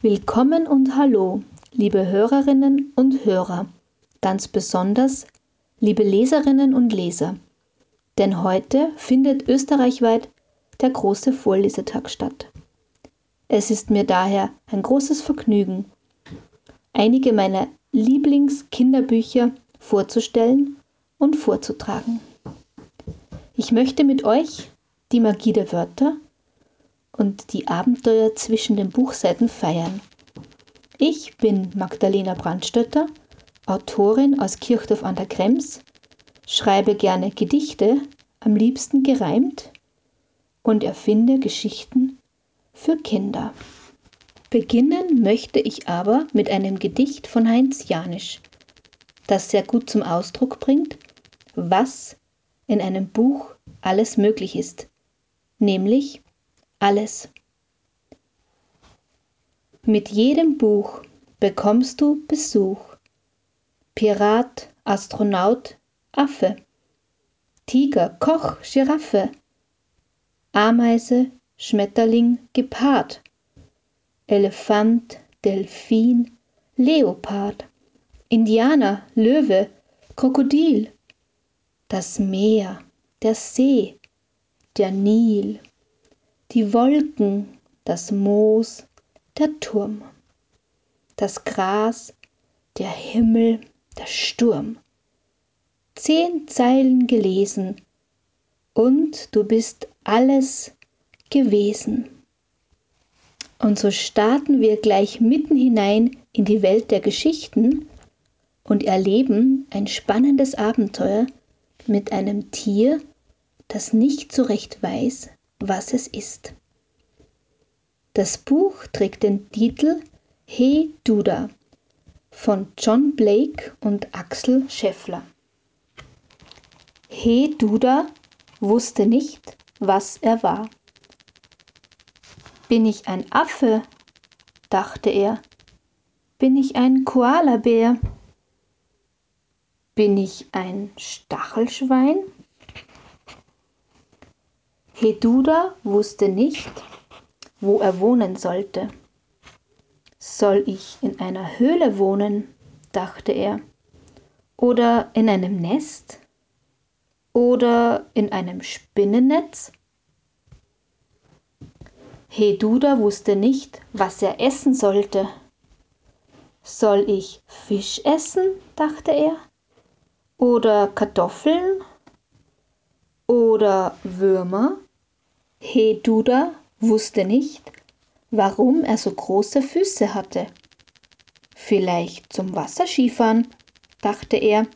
Willkommen und hallo, liebe Hörerinnen und Hörer, ganz besonders liebe Leserinnen und Leser. Denn heute findet österreichweit der große Vorlesetag statt. Es ist mir daher ein großes Vergnügen, einige meiner Lieblingskinderbücher vorzustellen und vorzutragen. Ich möchte mit euch die Magie der Wörter und die Abenteuer zwischen den Buchseiten feiern. Ich bin Magdalena Brandstötter, Autorin aus Kirchdorf an der Krems, schreibe gerne Gedichte, am liebsten gereimt und erfinde Geschichten für Kinder. Beginnen möchte ich aber mit einem Gedicht von Heinz Janisch, das sehr gut zum Ausdruck bringt, was in einem Buch alles möglich ist, nämlich alles. Mit jedem Buch bekommst du Besuch. Pirat, Astronaut, Affe. Tiger, Koch, Giraffe. Ameise, Schmetterling, Gepard. Elefant, Delfin, Leopard. Indianer, Löwe, Krokodil. Das Meer, der See, der Nil die Wolken, das Moos, der Turm, das Gras, der Himmel, der Sturm. Zehn Zeilen gelesen und du bist alles gewesen. Und so starten wir gleich mitten hinein in die Welt der Geschichten und erleben ein spannendes Abenteuer mit einem Tier, das nicht so recht weiß, was es ist. Das Buch trägt den Titel He Duda von John Blake und Axel Scheffler. He Duda wusste nicht, was er war. Bin ich ein Affe? dachte er. Bin ich ein Koalabär? Bin ich ein Stachelschwein? Heduda wusste nicht, wo er wohnen sollte. Soll ich in einer Höhle wohnen? dachte er. Oder in einem Nest? Oder in einem Spinnennetz? Heduda wusste nicht, was er essen sollte. Soll ich Fisch essen? dachte er. Oder Kartoffeln? Oder Würmer? Heduda wusste nicht, warum er so große Füße hatte. Vielleicht zum Wasserskifahren, dachte er.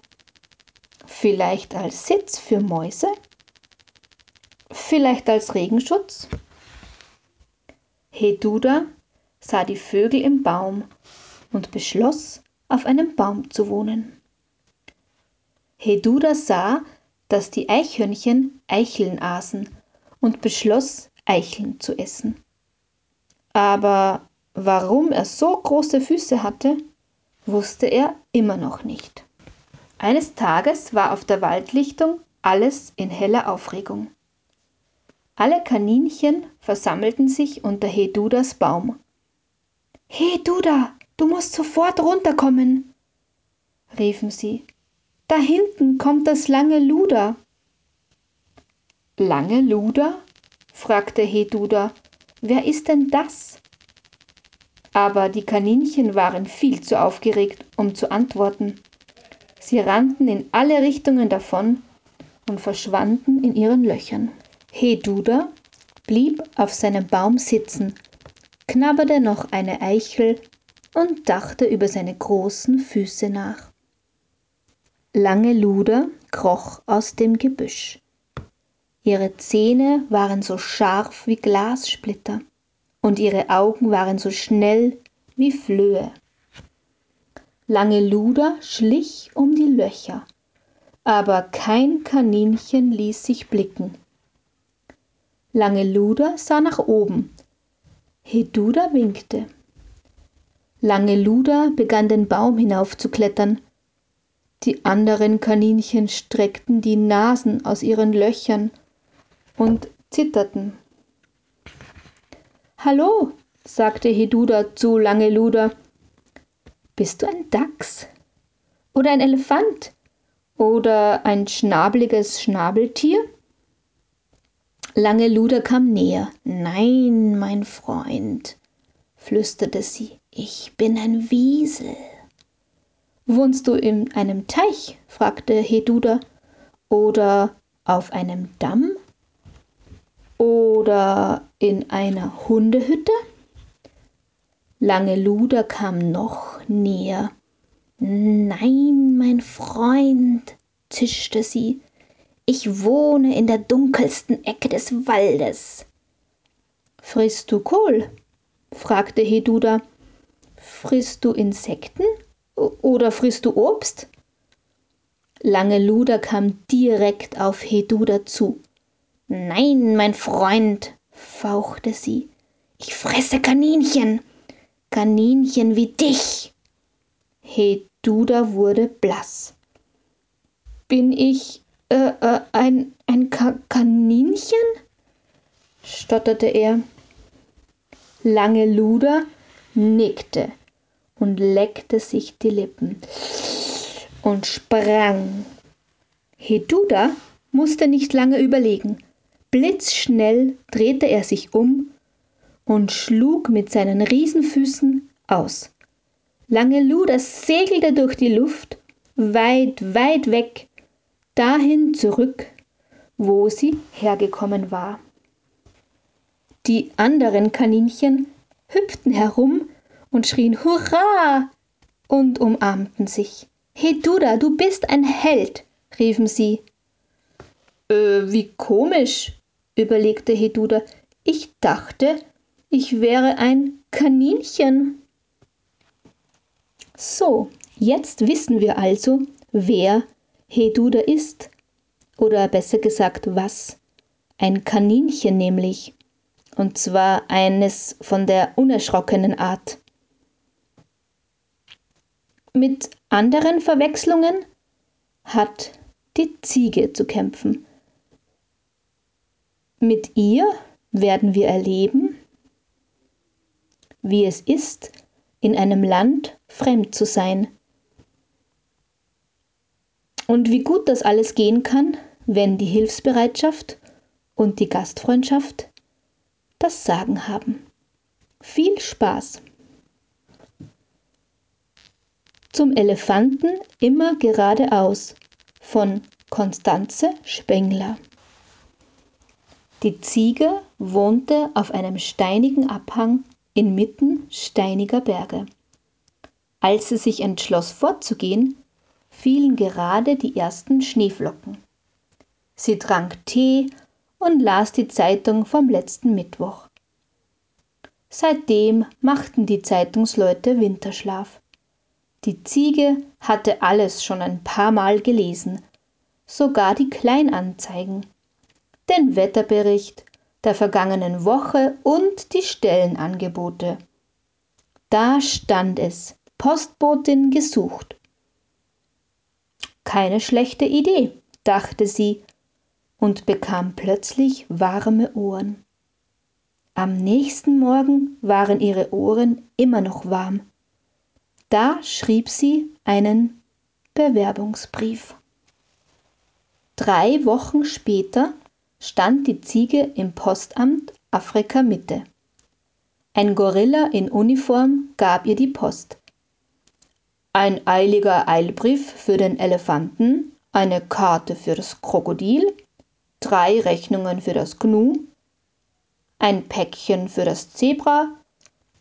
Vielleicht als Sitz für Mäuse? Vielleicht als Regenschutz? Heduda sah die Vögel im Baum und beschloss, auf einem Baum zu wohnen. Heduda sah, dass die Eichhörnchen Eicheln aßen und beschloss, Eicheln zu essen. Aber warum er so große Füße hatte, wusste er immer noch nicht. Eines Tages war auf der Waldlichtung alles in heller Aufregung. Alle Kaninchen versammelten sich unter Hedudas Baum. Heduda, du musst sofort runterkommen, riefen sie. Da hinten kommt das lange Luder. Lange Luder? fragte Heduda. Wer ist denn das? Aber die Kaninchen waren viel zu aufgeregt, um zu antworten. Sie rannten in alle Richtungen davon und verschwanden in ihren Löchern. Heduda blieb auf seinem Baum sitzen, knabberte noch eine Eichel und dachte über seine großen Füße nach. Lange Luder kroch aus dem Gebüsch. Ihre Zähne waren so scharf wie Glassplitter und ihre Augen waren so schnell wie Flöhe. Lange Luder schlich um die Löcher, aber kein Kaninchen ließ sich blicken. Lange Luder sah nach oben. Heduda winkte. Lange Luder begann den Baum hinaufzuklettern. Die anderen Kaninchen streckten die Nasen aus ihren Löchern und zitterten. Hallo, sagte Heduda zu Langeluder. Bist du ein Dachs? Oder ein Elefant? Oder ein schnabeliges Schnabeltier? Langeluder kam näher. Nein, mein Freund, flüsterte sie, ich bin ein Wiesel. Wohnst du in einem Teich? fragte Heduda. Oder auf einem Damm? Oder in einer Hundehütte? Lange Luder kam noch näher. Nein, mein Freund, zischte sie, ich wohne in der dunkelsten Ecke des Waldes. Frisst du Kohl? fragte Heduda. Frisst du Insekten oder frisst du Obst? Lange Luder kam direkt auf Heduda zu. Nein, mein Freund, fauchte sie, ich fresse Kaninchen, Kaninchen wie dich. Heduda wurde blass. Bin ich äh, äh, ein, ein Ka Kaninchen? stotterte er. Lange Luder nickte und leckte sich die Lippen und sprang. Heduda musste nicht lange überlegen. Blitzschnell drehte er sich um und schlug mit seinen Riesenfüßen aus. Lange Luder segelte durch die Luft, weit, weit weg, dahin zurück, wo sie hergekommen war. Die anderen Kaninchen hüpften herum und schrien Hurra und umarmten sich. Hey Duda, du bist ein Held, riefen sie. Äh, wie komisch, überlegte Heduda. Ich dachte, ich wäre ein Kaninchen. So, jetzt wissen wir also, wer Heduda ist. Oder besser gesagt, was. Ein Kaninchen nämlich. Und zwar eines von der unerschrockenen Art. Mit anderen Verwechslungen hat die Ziege zu kämpfen. Mit ihr werden wir erleben, wie es ist, in einem Land fremd zu sein. Und wie gut das alles gehen kann, wenn die Hilfsbereitschaft und die Gastfreundschaft das Sagen haben. Viel Spaß! Zum Elefanten immer geradeaus von Konstanze Spengler. Die Ziege wohnte auf einem steinigen Abhang inmitten steiniger Berge. Als sie sich entschloss fortzugehen, fielen gerade die ersten Schneeflocken. Sie trank Tee und las die Zeitung vom letzten Mittwoch. Seitdem machten die Zeitungsleute Winterschlaf. Die Ziege hatte alles schon ein paar Mal gelesen, sogar die Kleinanzeigen, den Wetterbericht der vergangenen Woche und die Stellenangebote. Da stand es, Postbotin gesucht. Keine schlechte Idee, dachte sie und bekam plötzlich warme Ohren. Am nächsten Morgen waren ihre Ohren immer noch warm. Da schrieb sie einen Bewerbungsbrief. Drei Wochen später stand die Ziege im Postamt Afrika Mitte. Ein Gorilla in Uniform gab ihr die Post. Ein eiliger Eilbrief für den Elefanten, eine Karte für das Krokodil, drei Rechnungen für das Gnu, ein Päckchen für das Zebra,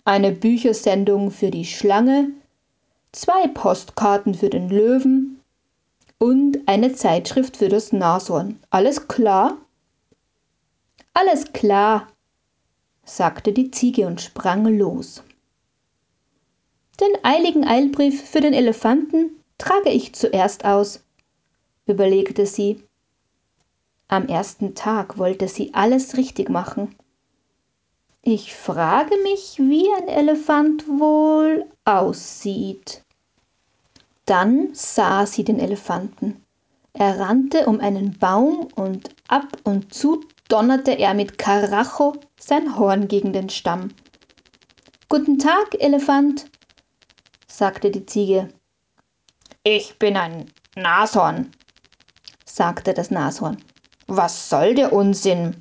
eine Büchersendung für die Schlange, zwei Postkarten für den Löwen und eine Zeitschrift für das Nashorn. Alles klar? Alles klar, sagte die Ziege und sprang los. Den eiligen Eilbrief für den Elefanten trage ich zuerst aus, überlegte sie. Am ersten Tag wollte sie alles richtig machen. Ich frage mich, wie ein Elefant wohl aussieht. Dann sah sie den Elefanten. Er rannte um einen Baum und ab und zu donnerte er mit Karacho sein Horn gegen den Stamm. Guten Tag, Elefant, sagte die Ziege. Ich bin ein Nashorn, sagte das Nashorn. Was soll der Unsinn?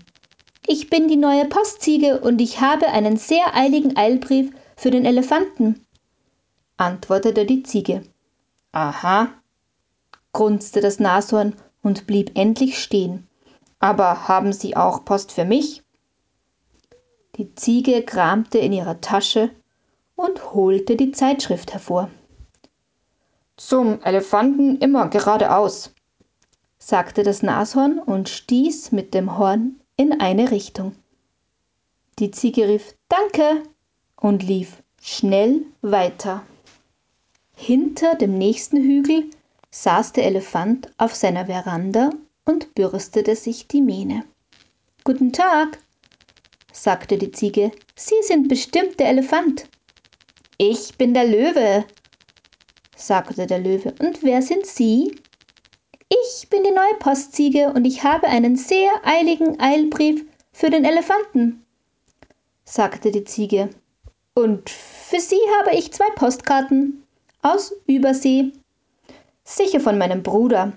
Ich bin die neue Postziege und ich habe einen sehr eiligen Eilbrief für den Elefanten, antwortete die Ziege. Aha, grunzte das Nashorn und blieb endlich stehen. Aber haben Sie auch Post für mich? Die Ziege kramte in ihrer Tasche und holte die Zeitschrift hervor. Zum Elefanten immer geradeaus, sagte das Nashorn und stieß mit dem Horn in eine Richtung. Die Ziege rief Danke und lief schnell weiter. Hinter dem nächsten Hügel saß der Elefant auf seiner Veranda und bürstete sich die Mähne. Guten Tag, sagte die Ziege, Sie sind bestimmt der Elefant. Ich bin der Löwe, sagte der Löwe. Und wer sind Sie? Ich bin die neue Postziege und ich habe einen sehr eiligen Eilbrief für den Elefanten, sagte die Ziege. Und für Sie habe ich zwei Postkarten aus Übersee. Sicher von meinem Bruder,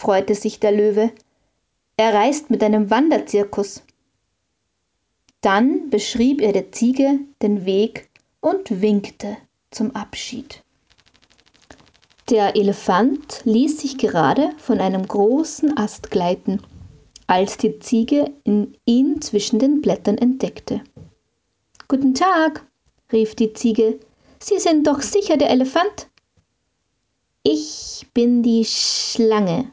freute sich der Löwe. Er reist mit einem Wanderzirkus. Dann beschrieb er der Ziege den Weg und winkte zum Abschied. Der Elefant ließ sich gerade von einem großen Ast gleiten, als die Ziege ihn zwischen den Blättern entdeckte. Guten Tag, rief die Ziege, Sie sind doch sicher der Elefant? Ich bin die Schlange,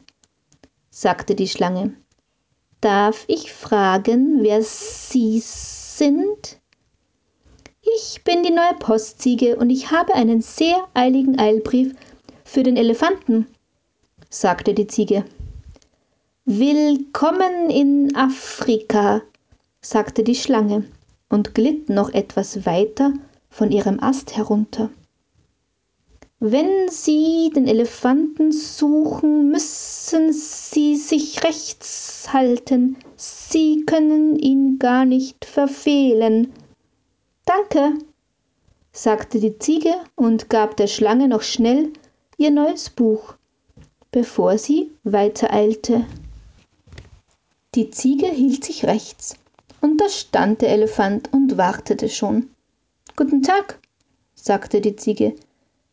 sagte die Schlange. Darf ich fragen, wer Sie sind? Ich bin die neue Postziege und ich habe einen sehr eiligen Eilbrief für den Elefanten, sagte die Ziege. Willkommen in Afrika, sagte die Schlange und glitt noch etwas weiter von ihrem Ast herunter. Wenn Sie den Elefanten suchen, müssen Sie sich rechts halten. Sie können ihn gar nicht verfehlen. Danke, sagte die Ziege und gab der Schlange noch schnell ihr neues Buch, bevor sie weitereilte. Die Ziege hielt sich rechts, und da stand der Elefant und wartete schon. Guten Tag, sagte die Ziege.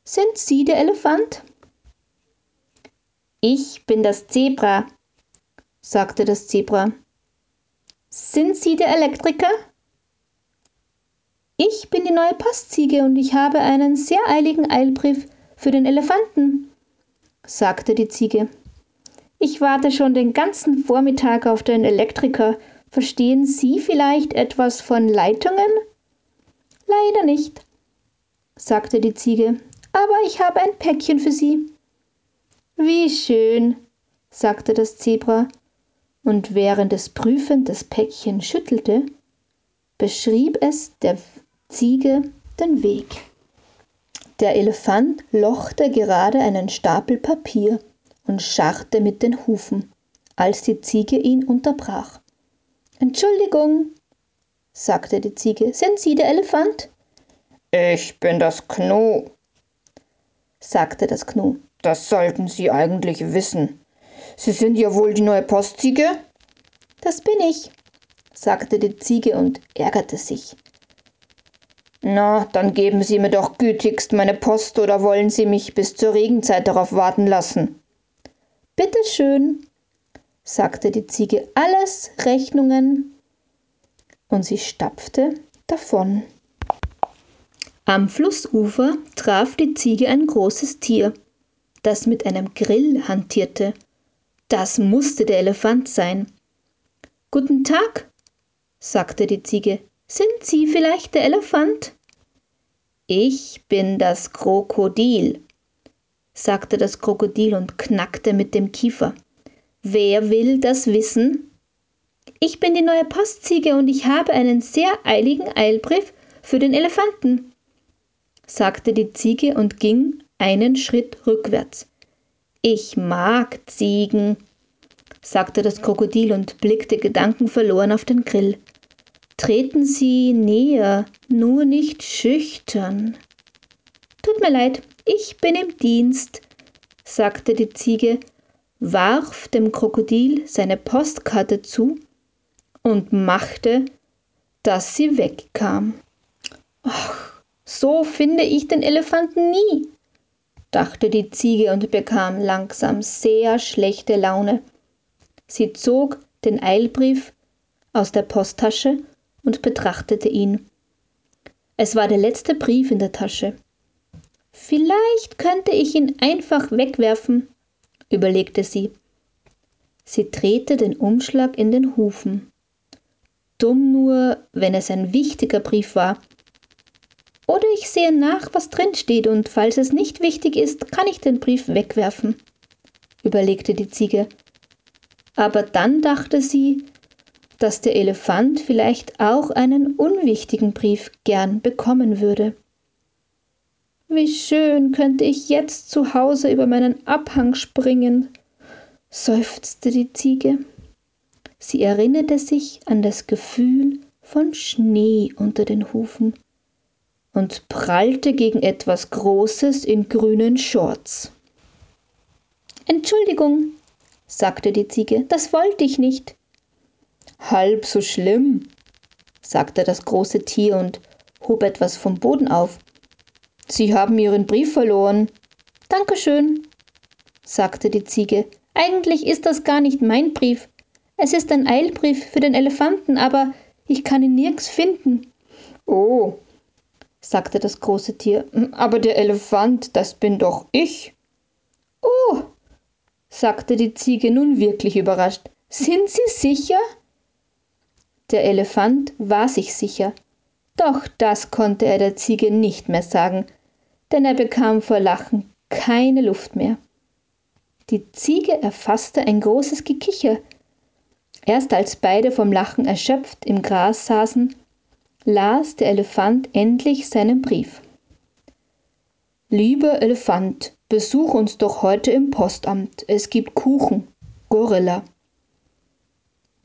Sind Sie der Elefant? Ich bin das Zebra, sagte das Zebra. Sind Sie der Elektriker? Ich bin die neue Postziege und ich habe einen sehr eiligen Eilbrief für den Elefanten, sagte die Ziege. Ich warte schon den ganzen Vormittag auf den Elektriker. Verstehen Sie vielleicht etwas von Leitungen? Leider nicht, sagte die Ziege aber ich habe ein Päckchen für Sie. Wie schön, sagte das Zebra, und während es prüfend das Päckchen schüttelte, beschrieb es der Ziege den Weg. Der Elefant lochte gerade einen Stapel Papier und scharrte mit den Hufen, als die Ziege ihn unterbrach. Entschuldigung, sagte die Ziege, sind Sie der Elefant? Ich bin das sagte das Gnu. Das sollten Sie eigentlich wissen. Sie sind ja wohl die neue Postziege? Das bin ich, sagte die Ziege und ärgerte sich. Na, dann geben Sie mir doch gütigst meine Post oder wollen Sie mich bis zur Regenzeit darauf warten lassen? Bitte schön, sagte die Ziege, alles Rechnungen. Und sie stapfte davon. Am Flussufer traf die Ziege ein großes Tier, das mit einem Grill hantierte. Das musste der Elefant sein. Guten Tag, sagte die Ziege. Sind Sie vielleicht der Elefant? Ich bin das Krokodil, sagte das Krokodil und knackte mit dem Kiefer. Wer will das wissen? Ich bin die neue Postziege und ich habe einen sehr eiligen Eilbrief für den Elefanten sagte die Ziege und ging einen Schritt rückwärts. Ich mag Ziegen, sagte das Krokodil und blickte gedankenverloren auf den Grill. Treten Sie näher, nur nicht schüchtern. Tut mir leid, ich bin im Dienst, sagte die Ziege, warf dem Krokodil seine Postkarte zu und machte, dass sie wegkam. So finde ich den Elefanten nie, dachte die Ziege und bekam langsam sehr schlechte Laune. Sie zog den Eilbrief aus der Posttasche und betrachtete ihn. Es war der letzte Brief in der Tasche. Vielleicht könnte ich ihn einfach wegwerfen, überlegte sie. Sie drehte den Umschlag in den Hufen. Dumm nur, wenn es ein wichtiger Brief war. Ich sehe nach, was drin steht, und falls es nicht wichtig ist, kann ich den Brief wegwerfen, überlegte die Ziege. Aber dann dachte sie, dass der Elefant vielleicht auch einen unwichtigen Brief gern bekommen würde. Wie schön könnte ich jetzt zu Hause über meinen Abhang springen, seufzte die Ziege. Sie erinnerte sich an das Gefühl von Schnee unter den Hufen und prallte gegen etwas Großes in grünen Shorts. Entschuldigung, sagte die Ziege, das wollte ich nicht. Halb so schlimm, sagte das große Tier und hob etwas vom Boden auf. Sie haben Ihren Brief verloren. Dankeschön, sagte die Ziege. Eigentlich ist das gar nicht mein Brief. Es ist ein Eilbrief für den Elefanten, aber ich kann ihn nirgends finden. Oh, sagte das große Tier, aber der Elefant, das bin doch ich. Oh, sagte die Ziege nun wirklich überrascht. Sind Sie sicher? Der Elefant war sich sicher. Doch das konnte er der Ziege nicht mehr sagen, denn er bekam vor Lachen keine Luft mehr. Die Ziege erfasste ein großes Gekicher. Erst als beide vom Lachen erschöpft im Gras saßen, las der Elefant endlich seinen Brief. Lieber Elefant, besuch uns doch heute im Postamt. Es gibt Kuchen. Gorilla.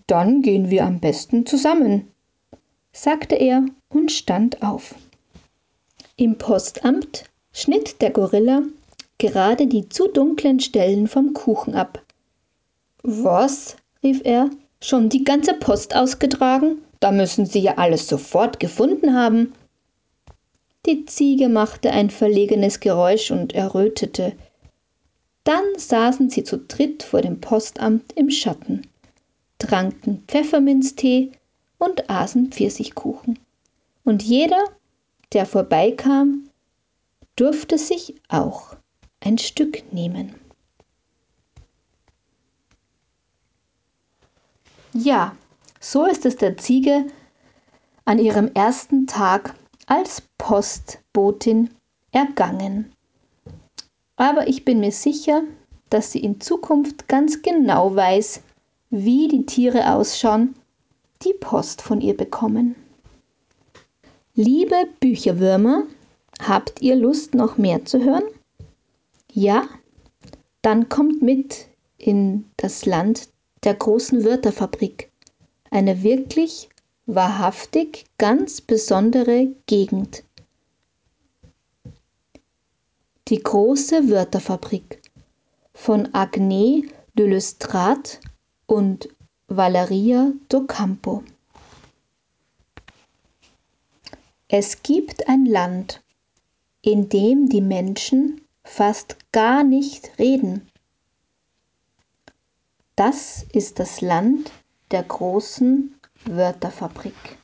Dann gehen wir am besten zusammen, sagte er und stand auf. Im Postamt schnitt der Gorilla gerade die zu dunklen Stellen vom Kuchen ab. Was? rief er. Schon die ganze Post ausgetragen? Da müssen Sie ja alles sofort gefunden haben. Die Ziege machte ein verlegenes Geräusch und errötete. Dann saßen sie zu dritt vor dem Postamt im Schatten, tranken Pfefferminztee und aßen Pfirsichkuchen. Und jeder, der vorbeikam, durfte sich auch ein Stück nehmen. Ja, so ist es der Ziege an ihrem ersten Tag als Postbotin ergangen. Aber ich bin mir sicher, dass sie in Zukunft ganz genau weiß, wie die Tiere ausschauen, die Post von ihr bekommen. Liebe Bücherwürmer, habt ihr Lust, noch mehr zu hören? Ja? Dann kommt mit in das Land der großen Wörterfabrik. Eine wirklich, wahrhaftig, ganz besondere Gegend. Die große Wörterfabrik von Agnès de Lestrade und Valeria Docampo. Es gibt ein Land, in dem die Menschen fast gar nicht reden. Das ist das Land der großen Wörterfabrik.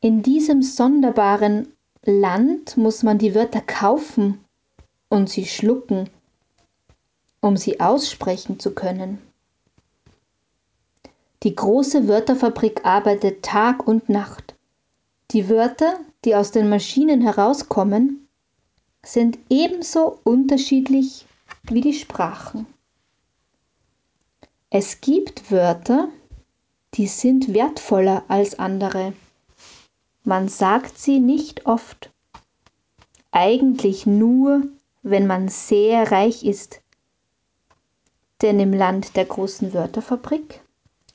In diesem sonderbaren Land muss man die Wörter kaufen und sie schlucken, um sie aussprechen zu können. Die große Wörterfabrik arbeitet Tag und Nacht. Die Wörter, die aus den Maschinen herauskommen, sind ebenso unterschiedlich wie die Sprachen. Es gibt Wörter, die sind wertvoller als andere. Man sagt sie nicht oft. Eigentlich nur, wenn man sehr reich ist. Denn im Land der großen Wörterfabrik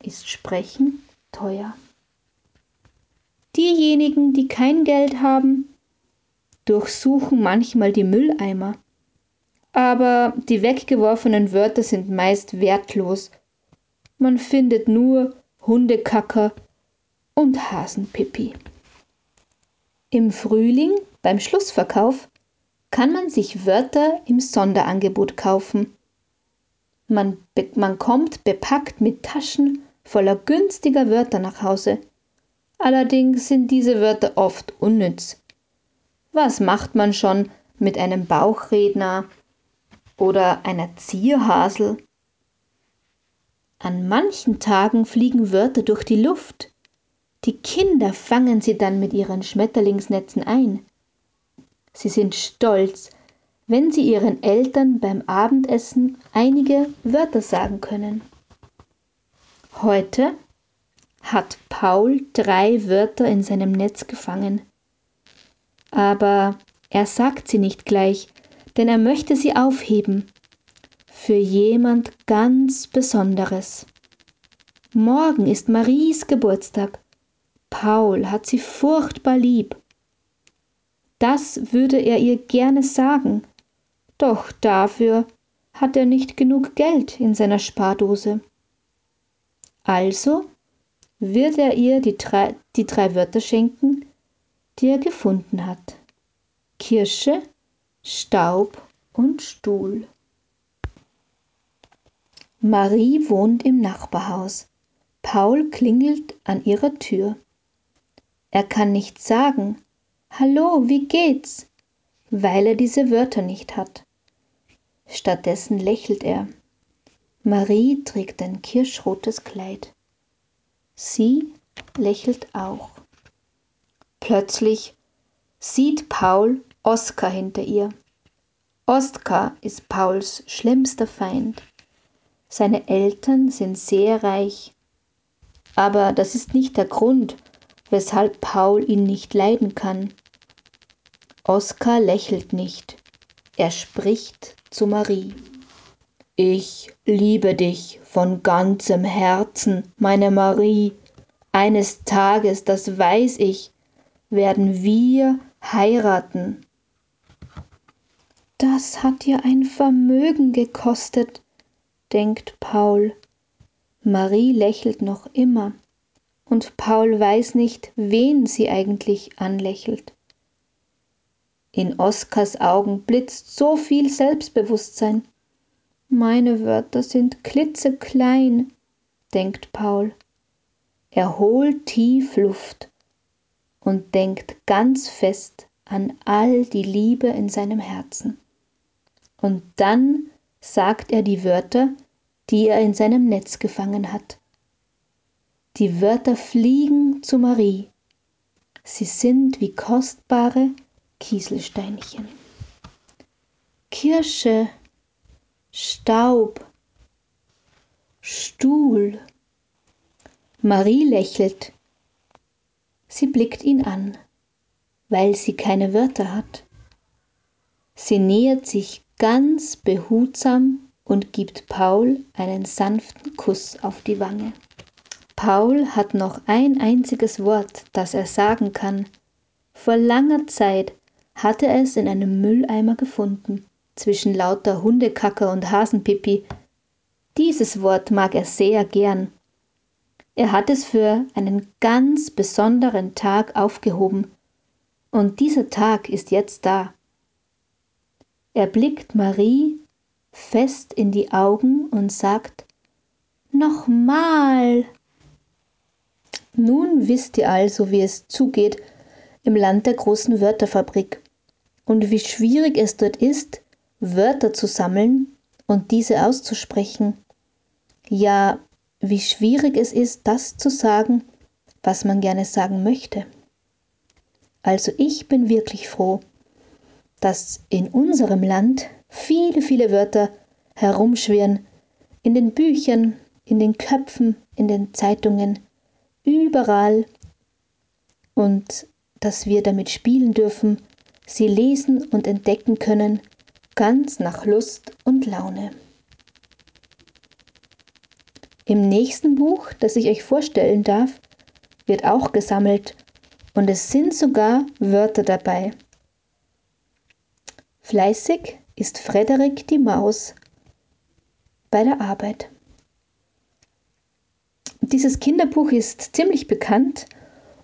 ist Sprechen teuer. Diejenigen, die kein Geld haben, durchsuchen manchmal die Mülleimer. Aber die weggeworfenen Wörter sind meist wertlos. Man findet nur Hundekacker und Hasenpipi. Im Frühling, beim Schlussverkauf, kann man sich Wörter im Sonderangebot kaufen. Man, man kommt bepackt mit Taschen voller günstiger Wörter nach Hause. Allerdings sind diese Wörter oft unnütz. Was macht man schon mit einem Bauchredner oder einer Zierhasel? An manchen Tagen fliegen Wörter durch die Luft. Die Kinder fangen sie dann mit ihren Schmetterlingsnetzen ein. Sie sind stolz, wenn sie ihren Eltern beim Abendessen einige Wörter sagen können. Heute hat Paul drei Wörter in seinem Netz gefangen. Aber er sagt sie nicht gleich, denn er möchte sie aufheben für jemand ganz Besonderes. Morgen ist Maries Geburtstag. Paul hat sie furchtbar lieb. Das würde er ihr gerne sagen, doch dafür hat er nicht genug Geld in seiner Spardose. Also wird er ihr die drei, die drei Wörter schenken, die er gefunden hat. Kirsche, Staub und Stuhl. Marie wohnt im Nachbarhaus. Paul klingelt an ihrer Tür. Er kann nicht sagen, Hallo, wie geht's? weil er diese Wörter nicht hat. Stattdessen lächelt er. Marie trägt ein kirschrotes Kleid. Sie lächelt auch. Plötzlich sieht Paul Oskar hinter ihr. Oskar ist Pauls schlimmster Feind. Seine Eltern sind sehr reich. Aber das ist nicht der Grund, weshalb Paul ihn nicht leiden kann. Oskar lächelt nicht. Er spricht zu Marie. Ich liebe dich von ganzem Herzen, meine Marie. Eines Tages, das weiß ich, werden wir heiraten. Das hat dir ein Vermögen gekostet, denkt Paul. Marie lächelt noch immer, und Paul weiß nicht, wen sie eigentlich anlächelt. In Oskars Augen blitzt so viel Selbstbewusstsein. Meine Wörter sind klitzeklein, denkt Paul. Er holt tief Luft und denkt ganz fest an all die Liebe in seinem Herzen. Und dann sagt er die Wörter, die er in seinem Netz gefangen hat. Die Wörter fliegen zu Marie. Sie sind wie kostbare Kieselsteinchen. Kirsche, Staub, Stuhl. Marie lächelt. Sie blickt ihn an, weil sie keine Wörter hat. Sie nähert sich ganz behutsam und gibt Paul einen sanften Kuss auf die Wange. Paul hat noch ein einziges Wort, das er sagen kann. Vor langer Zeit hat er es in einem Mülleimer gefunden zwischen lauter Hundekacker und Hasenpipi. Dieses Wort mag er sehr gern. Er hat es für einen ganz besonderen Tag aufgehoben, und dieser Tag ist jetzt da. Er blickt Marie fest in die Augen und sagt Nochmal. Nun wisst ihr also, wie es zugeht im Land der großen Wörterfabrik und wie schwierig es dort ist, Wörter zu sammeln und diese auszusprechen. Ja, wie schwierig es ist, das zu sagen, was man gerne sagen möchte. Also ich bin wirklich froh, dass in unserem Land viele, viele Wörter herumschwirren, in den Büchern, in den Köpfen, in den Zeitungen, überall und dass wir damit spielen dürfen, sie lesen und entdecken können, ganz nach Lust und Laune. Im nächsten Buch, das ich euch vorstellen darf, wird auch gesammelt Und es sind sogar Wörter dabei. Fleißig ist Frederik die Maus bei der Arbeit. Dieses Kinderbuch ist ziemlich bekannt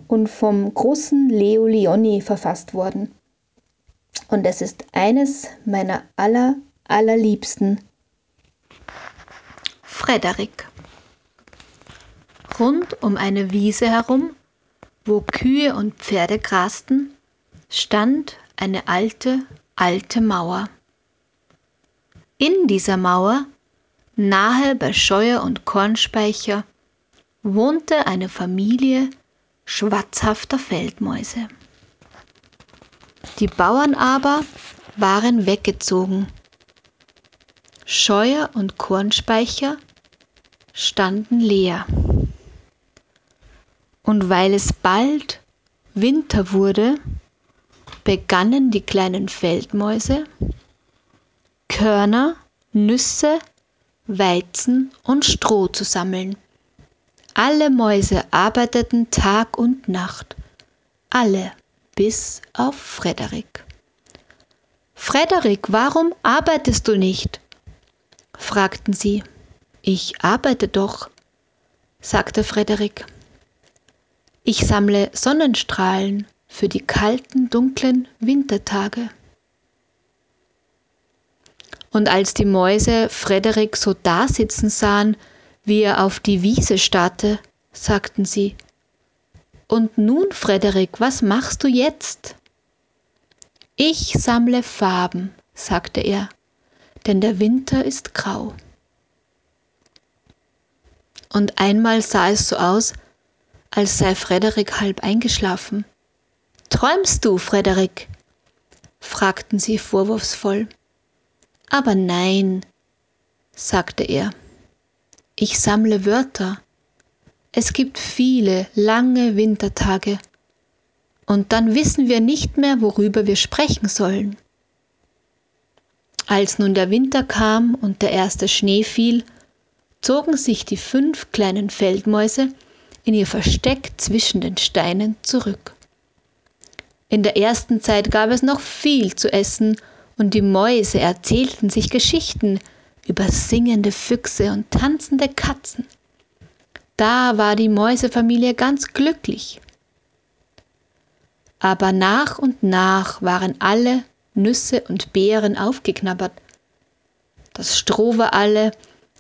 und vom großen Leo Leoni verfasst worden. Und es ist eines meiner aller, allerliebsten. Frederik. Rund um eine Wiese herum, wo Kühe und Pferde grasten, stand eine alte, alte Mauer. In dieser Mauer, nahe bei Scheuer und Kornspeicher, wohnte eine Familie schwatzhafter Feldmäuse. Die Bauern aber waren weggezogen. Scheuer und Kornspeicher standen leer. Und weil es bald Winter wurde, begannen die kleinen Feldmäuse, Körner, Nüsse, Weizen und Stroh zu sammeln. Alle Mäuse arbeiteten Tag und Nacht, alle bis auf Frederik. Frederik, warum arbeitest du nicht? fragten sie. Ich arbeite doch, sagte Frederik. Ich sammle Sonnenstrahlen für die kalten, dunklen Wintertage. Und als die Mäuse Frederik so dasitzen sahen, wie er auf die Wiese starrte, sagten sie, Und nun, Frederik, was machst du jetzt? Ich sammle Farben, sagte er, denn der Winter ist grau. Und einmal sah es so aus, als sei Frederik halb eingeschlafen. Träumst du, Frederik? fragten sie vorwurfsvoll. Aber nein, sagte er. Ich sammle Wörter. Es gibt viele lange Wintertage. Und dann wissen wir nicht mehr, worüber wir sprechen sollen. Als nun der Winter kam und der erste Schnee fiel, zogen sich die fünf kleinen Feldmäuse in ihr Versteck zwischen den Steinen zurück. In der ersten Zeit gab es noch viel zu essen und die Mäuse erzählten sich Geschichten über singende Füchse und tanzende Katzen. Da war die Mäusefamilie ganz glücklich. Aber nach und nach waren alle Nüsse und Beeren aufgeknabbert. Das Stroh war alle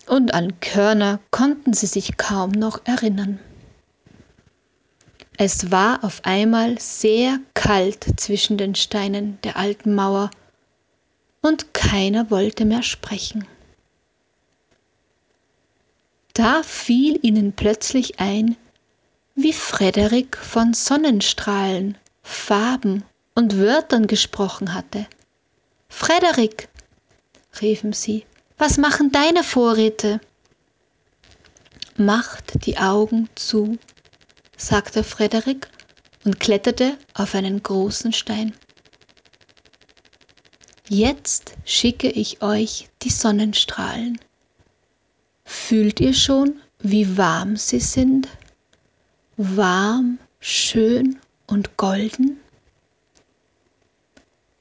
und an Körner konnten sie sich kaum noch erinnern. Es war auf einmal sehr kalt zwischen den Steinen der alten Mauer, und keiner wollte mehr sprechen. Da fiel ihnen plötzlich ein, wie Frederik von Sonnenstrahlen, Farben und Wörtern gesprochen hatte. Frederik, riefen sie, was machen deine Vorräte? Macht die Augen zu sagte Frederik und kletterte auf einen großen Stein. Jetzt schicke ich euch die Sonnenstrahlen. Fühlt ihr schon, wie warm sie sind? Warm, schön und golden?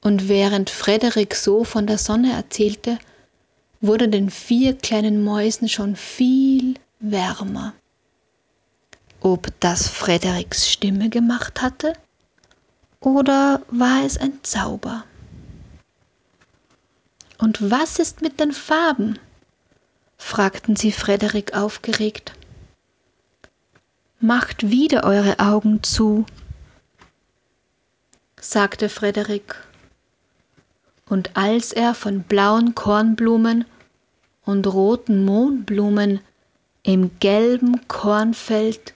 Und während Frederik so von der Sonne erzählte, wurde den vier kleinen Mäusen schon viel wärmer. Ob das Frederiks Stimme gemacht hatte? Oder war es ein Zauber? Und was ist mit den Farben? fragten sie Frederik aufgeregt. Macht wieder eure Augen zu, sagte Frederik. Und als er von blauen Kornblumen und roten Mohnblumen im gelben Kornfeld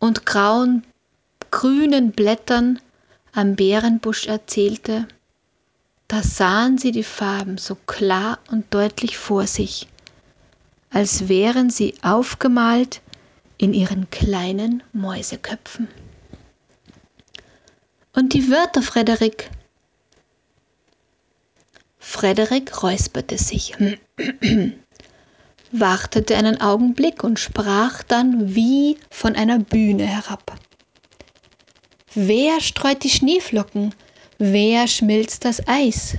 und grauen, grünen Blättern am Bärenbusch erzählte, da sahen sie die Farben so klar und deutlich vor sich, als wären sie aufgemalt in ihren kleinen Mäuseköpfen. Und die Wörter, Frederik. Frederik räusperte sich wartete einen Augenblick und sprach dann wie von einer Bühne herab. Wer streut die Schneeflocken? Wer schmilzt das Eis?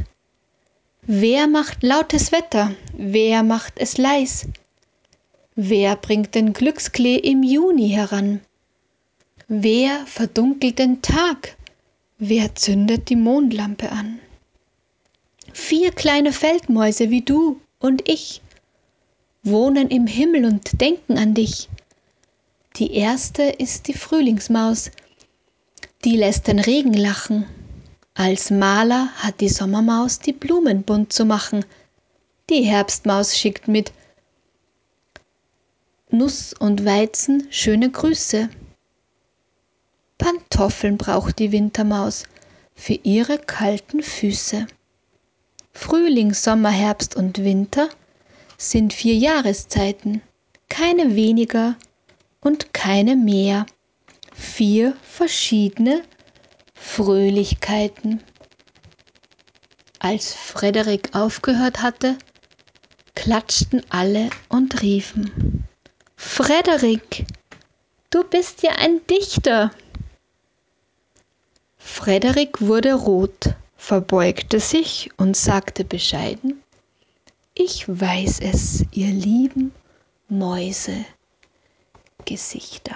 Wer macht lautes Wetter? Wer macht es leis? Wer bringt den Glücksklee im Juni heran? Wer verdunkelt den Tag? Wer zündet die Mondlampe an? Vier kleine Feldmäuse wie du und ich wohnen im Himmel und denken an dich. Die erste ist die Frühlingsmaus, die lässt den Regen lachen. Als Maler hat die Sommermaus die Blumen bunt zu machen. Die Herbstmaus schickt mit Nuss und Weizen schöne Grüße. Pantoffeln braucht die Wintermaus für ihre kalten Füße. Frühling, Sommer, Herbst und Winter sind vier Jahreszeiten, keine weniger und keine mehr. Vier verschiedene Fröhlichkeiten. Als Frederik aufgehört hatte, klatschten alle und riefen Frederik, du bist ja ein Dichter. Frederik wurde rot, verbeugte sich und sagte bescheiden Ich weiß es, ihr lieben Mäusegesichter.